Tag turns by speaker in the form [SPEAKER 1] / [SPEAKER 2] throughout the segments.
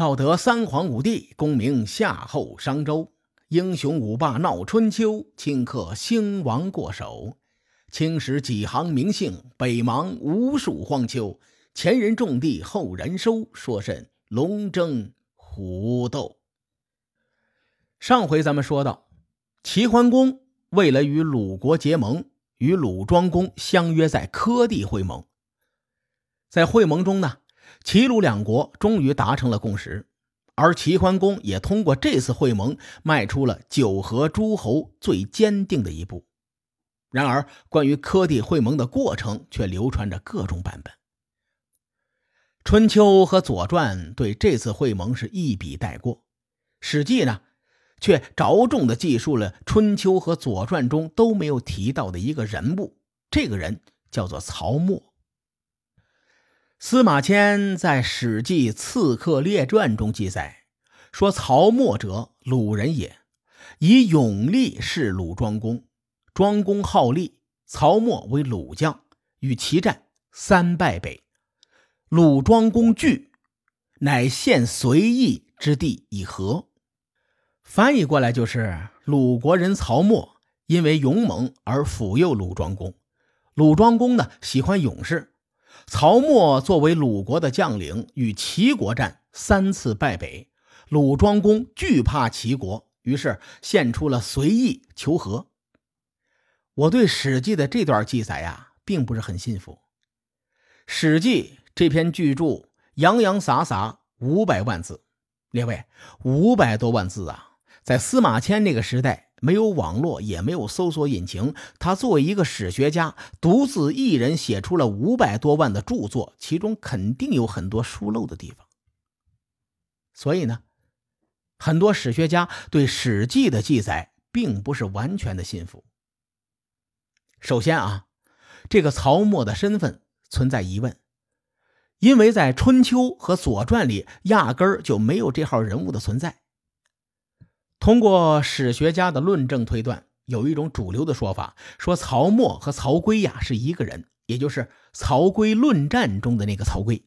[SPEAKER 1] 道德三皇五帝，功名夏后商周，英雄五霸闹春秋，顷刻兴亡过手。青史几行名姓，北邙无数荒丘。前人种地，后人收，说甚龙争虎斗？上回咱们说到，齐桓公为了与鲁国结盟，与鲁庄公相约在柯地会盟。在会盟中呢，齐鲁两国终于达成了共识，而齐桓公也通过这次会盟，迈出了九合诸侯最坚定的一步。然而，关于柯地会盟的过程，却流传着各种版本。《春秋》和《左传》对这次会盟是一笔带过，《史记》呢，却着重的记述了《春秋》和《左传》中都没有提到的一个人物，这个人叫做曹沫。司马迁在《史记·刺客列传》中记载说：“曹沫者，鲁人也，以勇力示鲁庄公。庄公好利，曹沫为鲁将，与其战，三败北。”鲁庄公惧，乃献随意之地以和。翻译过来就是：鲁国人曹沫因为勇猛而辅佑鲁庄公。鲁庄公呢喜欢勇士，曹沫作为鲁国的将领，与齐国战三次败北。鲁庄公惧怕齐国，于是献出了随意求和。我对《史记》的这段记载呀，并不是很信服，《史记》。这篇巨著洋洋洒洒五百万字，列位五百多万字啊！在司马迁那个时代，没有网络，也没有搜索引擎，他作为一个史学家，独自一人写出了五百多万的著作，其中肯定有很多疏漏的地方。所以呢，很多史学家对《史记》的记载并不是完全的信服。首先啊，这个曹沫的身份存在疑问。因为在《春秋》和《左传》里，压根儿就没有这号人物的存在。通过史学家的论证推断，有一种主流的说法，说曹沫和曹刿呀是一个人，也就是《曹刿论战》中的那个曹刿。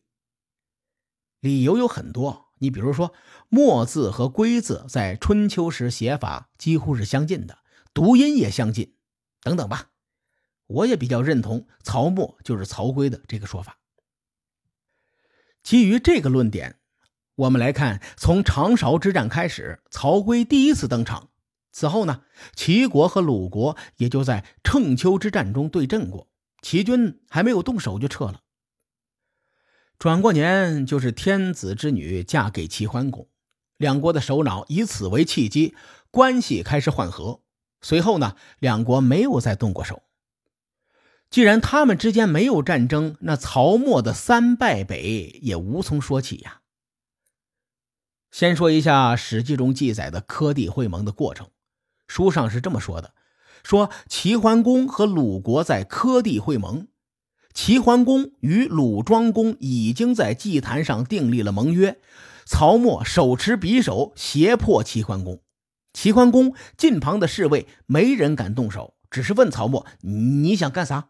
[SPEAKER 1] 理由有很多，你比如说“墨”字和“刿”字在春秋时写法几乎是相近的，读音也相近，等等吧。我也比较认同曹沫就是曹刿的这个说法。基于这个论点，我们来看，从长勺之战开始，曹刿第一次登场。此后呢，齐国和鲁国也就在乘丘之战中对阵过，齐军还没有动手就撤了。转过年就是天子之女嫁给齐桓公，两国的首脑以此为契机，关系开始缓和。随后呢，两国没有再动过手。既然他们之间没有战争，那曹沫的三败北也无从说起呀。先说一下《史记》中记载的柯地会盟的过程，书上是这么说的：说齐桓公和鲁国在柯地会盟，齐桓公与鲁庄公已经在祭坛上订立了盟约，曹沫手持匕首胁迫齐桓公，齐桓公近旁的侍卫没人敢动手，只是问曹沫：“你想干啥？”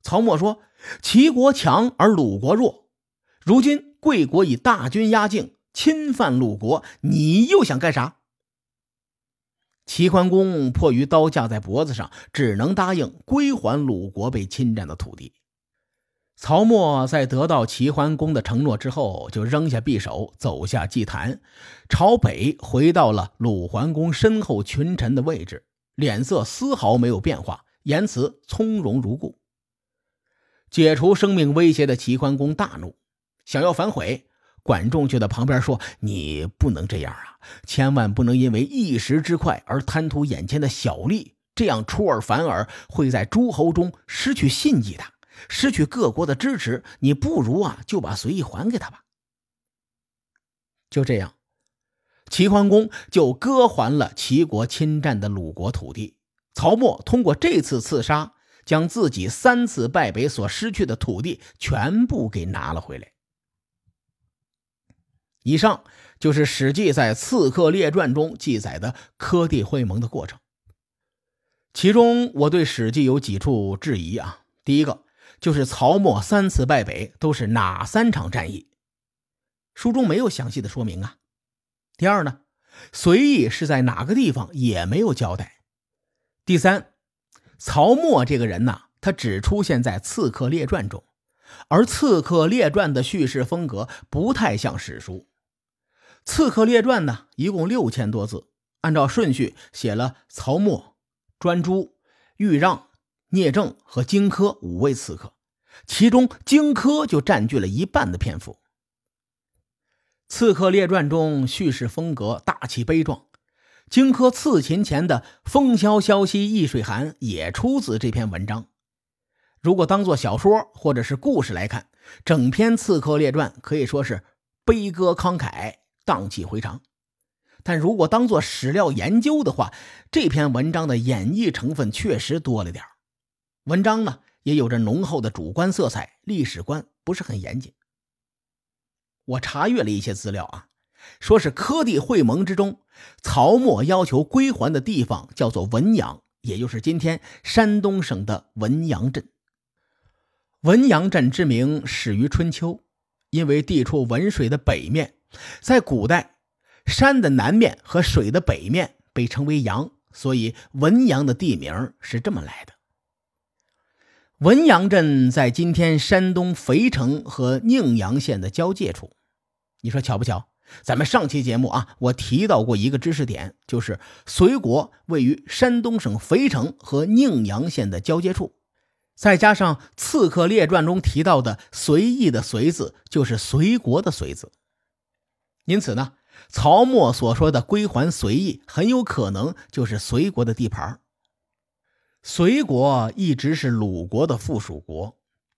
[SPEAKER 1] 曹沫说：“齐国强而鲁国弱，如今贵国以大军压境，侵犯鲁国，你又想干啥？”齐桓公迫于刀架在脖子上，只能答应归还鲁国被侵占的土地。曹沫在得到齐桓公的承诺之后，就扔下匕首，走下祭坛，朝北回到了鲁桓公身后群臣的位置，脸色丝毫没有变化，言辞从容如故。解除生命威胁的齐桓公大怒，想要反悔。管仲就在旁边说：“你不能这样啊，千万不能因为一时之快而贪图眼前的小利，这样出尔反尔，会在诸侯中失去信义的，失去各国的支持。你不如啊，就把随意还给他吧。”就这样，齐桓公就割还了齐国侵占的鲁国土地。曹沫通过这次刺杀。将自己三次败北所失去的土地全部给拿了回来。以上就是《史记》在《刺客列传》中记载的柯地会盟的过程。其中，我对《史记》有几处质疑啊。第一个就是曹沫三次败北都是哪三场战役？书中没有详细的说明啊。第二呢，随意是在哪个地方也没有交代。第三，曹沫这个人呢，他只出现在《刺客列传》中，而《刺客列传》的叙事风格不太像史书。《刺客列传》呢，一共六千多字，按照顺序写了曹沫、专诸、豫让、聂政和荆轲五位刺客，其中荆轲就占据了一半的篇幅。《刺客列传》中叙事风格大气悲壮，荆轲刺秦前的“风萧萧兮易水寒”也出自这篇文章。如果当做小说或者是故事来看，整篇《刺客列传》可以说是悲歌慷慨。荡气回肠，但如果当做史料研究的话，这篇文章的演绎成分确实多了点文章呢，也有着浓厚的主观色彩，历史观不是很严谨。我查阅了一些资料啊，说是科第会盟之中，曹沫要求归还的地方叫做文阳，也就是今天山东省的文阳镇。文阳镇之名始于春秋，因为地处文水的北面。在古代，山的南面和水的北面被称为阳，所以文阳的地名是这么来的。文阳镇在今天山东肥城和宁阳县的交界处，你说巧不巧？咱们上期节目啊，我提到过一个知识点，就是隋国位于山东省肥城和宁阳县的交界处，再加上《刺客列传》中提到的“随意”的“随”字，就是隋国的“隋”字。因此呢，曹沫所说的归还隋邑，很有可能就是隋国的地盘。隋国一直是鲁国的附属国，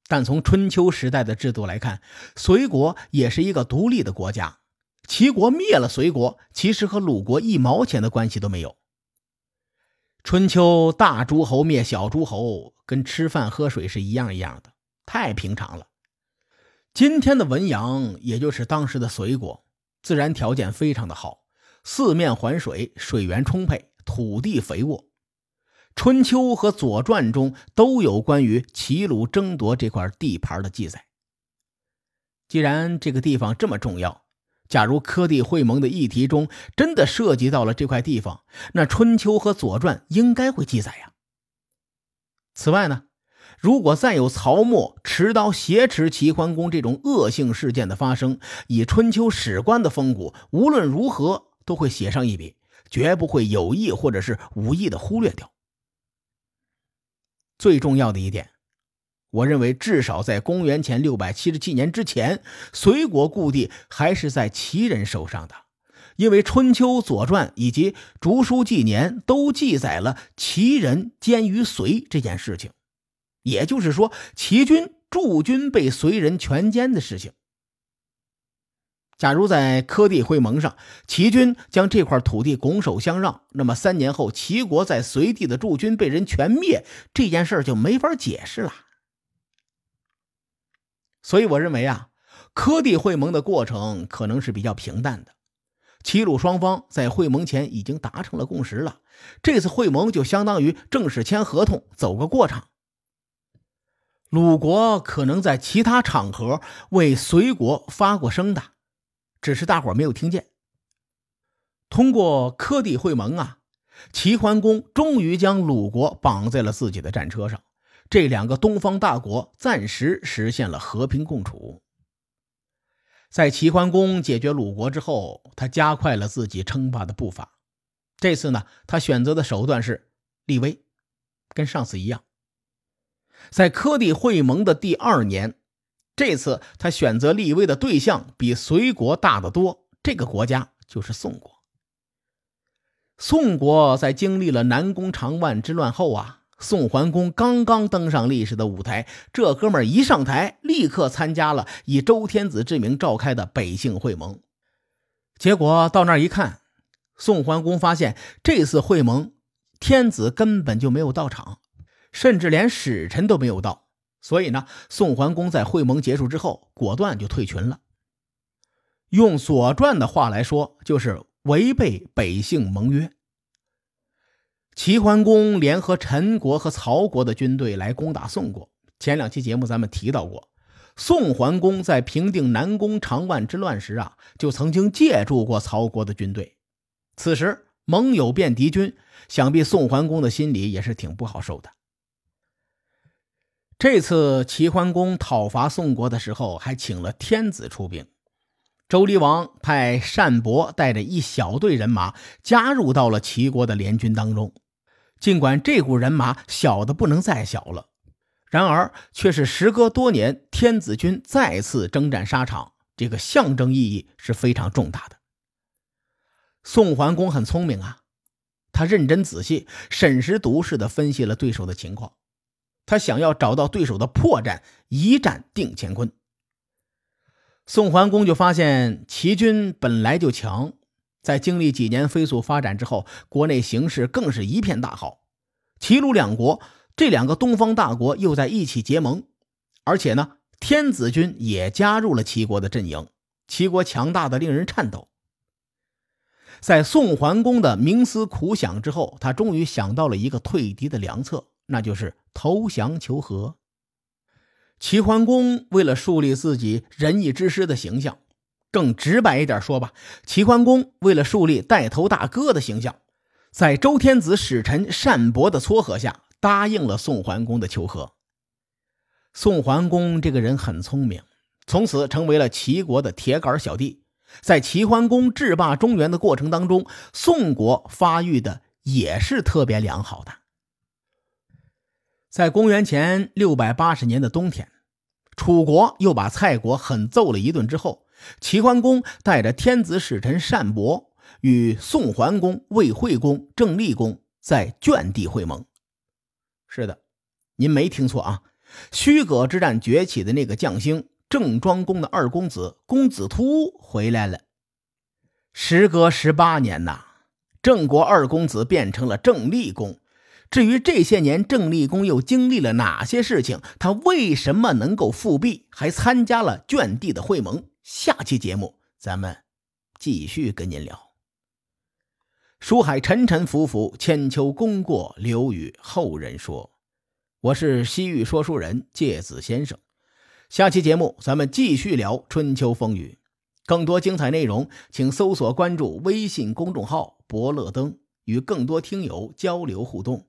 [SPEAKER 1] 但从春秋时代的制度来看，隋国也是一个独立的国家。齐国灭了隋国，其实和鲁国一毛钱的关系都没有。春秋大诸侯灭小诸侯，跟吃饭喝水是一样一样的，太平常了。今天的文阳，也就是当时的隋国。自然条件非常的好，四面环水，水源充沛，土地肥沃。春秋和左传中都有关于齐鲁争夺这块地盘的记载。既然这个地方这么重要，假如科地会盟的议题中真的涉及到了这块地方，那春秋和左传应该会记载呀。此外呢？如果再有曹沫持刀挟持齐桓公这种恶性事件的发生，以春秋史官的风骨，无论如何都会写上一笔，绝不会有意或者是无意的忽略掉。最重要的一点，我认为至少在公元前六百七十七年之前，隋国故地还是在齐人手上的，因为春秋、左传以及竹书纪年都记载了齐人奸于隋这件事情。也就是说，齐军驻军被隋人全歼的事情。假如在科地会盟上，齐军将这块土地拱手相让，那么三年后齐国在隋地的驻军被人全灭，这件事就没法解释了。所以，我认为啊，科地会盟的过程可能是比较平淡的。齐鲁双方在会盟前已经达成了共识了，这次会盟就相当于正式签合同，走个过场。鲁国可能在其他场合为隋国发过声的，只是大伙没有听见。通过科第会盟啊，齐桓公终于将鲁国绑在了自己的战车上，这两个东方大国暂时实现了和平共处。在齐桓公解决鲁国之后，他加快了自己称霸的步伐。这次呢，他选择的手段是立威，跟上次一样。在科第会盟的第二年，这次他选择立威的对象比隋国大得多。这个国家就是宋国。宋国在经历了南宫长万之乱后啊，宋桓公刚刚登上历史的舞台，这哥们儿一上台，立刻参加了以周天子之名召开的北杏会盟。结果到那儿一看，宋桓公发现这次会盟，天子根本就没有到场。甚至连使臣都没有到，所以呢，宋桓公在会盟结束之后，果断就退群了。用《左传》的话来说，就是违背北杏盟约。齐桓公联合陈国和曹国的军队来攻打宋国。前两期节目咱们提到过，宋桓公在平定南宫长万之乱时啊，就曾经借助过曹国的军队。此时盟友变敌军，想必宋桓公的心里也是挺不好受的。这次齐桓公讨伐宋国的时候，还请了天子出兵。周厉王派单伯带着一小队人马加入到了齐国的联军当中。尽管这股人马小的不能再小了，然而却是时隔多年，天子军再次征战沙场，这个象征意义是非常重大的。宋桓公很聪明啊，他认真仔细、审时度势地分析了对手的情况，他想要找到对手的破绽，一战定乾坤。宋桓公就发现齐军本来就强，在经历几年飞速发展之后，国内形势更是一片大好。齐鲁两国这两个东方大国又在一起结盟，而且呢，天子军也加入了齐国的阵营。齐国强大的令人颤抖。在宋桓公的冥思苦想之后，他终于想到了一个退敌的良策，那就是投降求和。齐桓公为了树立自己仁义之师的形象，更直白一点说吧，齐桓公为了树立带头大哥的形象，在周天子使臣单伯的撮合下，答应了宋桓公的求和。宋桓公这个人很聪明，从此成为了齐国的铁杆小弟。在齐桓公制霸中原的过程当中，宋国发育的也是特别良好的。在公元前六百八十年的冬天。楚国又把蔡国狠揍了一顿之后，齐桓公带着天子使臣单伯与宋桓公、魏惠公、郑厉公在卷地会盟。是的，您没听错啊，虚葛之战崛起的那个将星郑庄公的二公子公子突回来了。时隔十八年呐，郑国二公子变成了郑厉公。至于这些年郑立功又经历了哪些事情，他为什么能够复辟，还参加了卷地的会盟？下期节目咱们继续跟您聊。书海沉沉浮浮，千秋功过留与后人说。我是西域说书人芥子先生。下期节目咱们继续聊春秋风雨，更多精彩内容，请搜索关注微信公众号“伯乐灯”，与更多听友交流互动。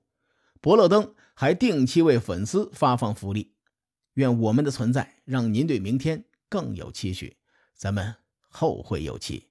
[SPEAKER 1] 伯乐灯还定期为粉丝发放福利，愿我们的存在让您对明天更有期许。咱们后会有期。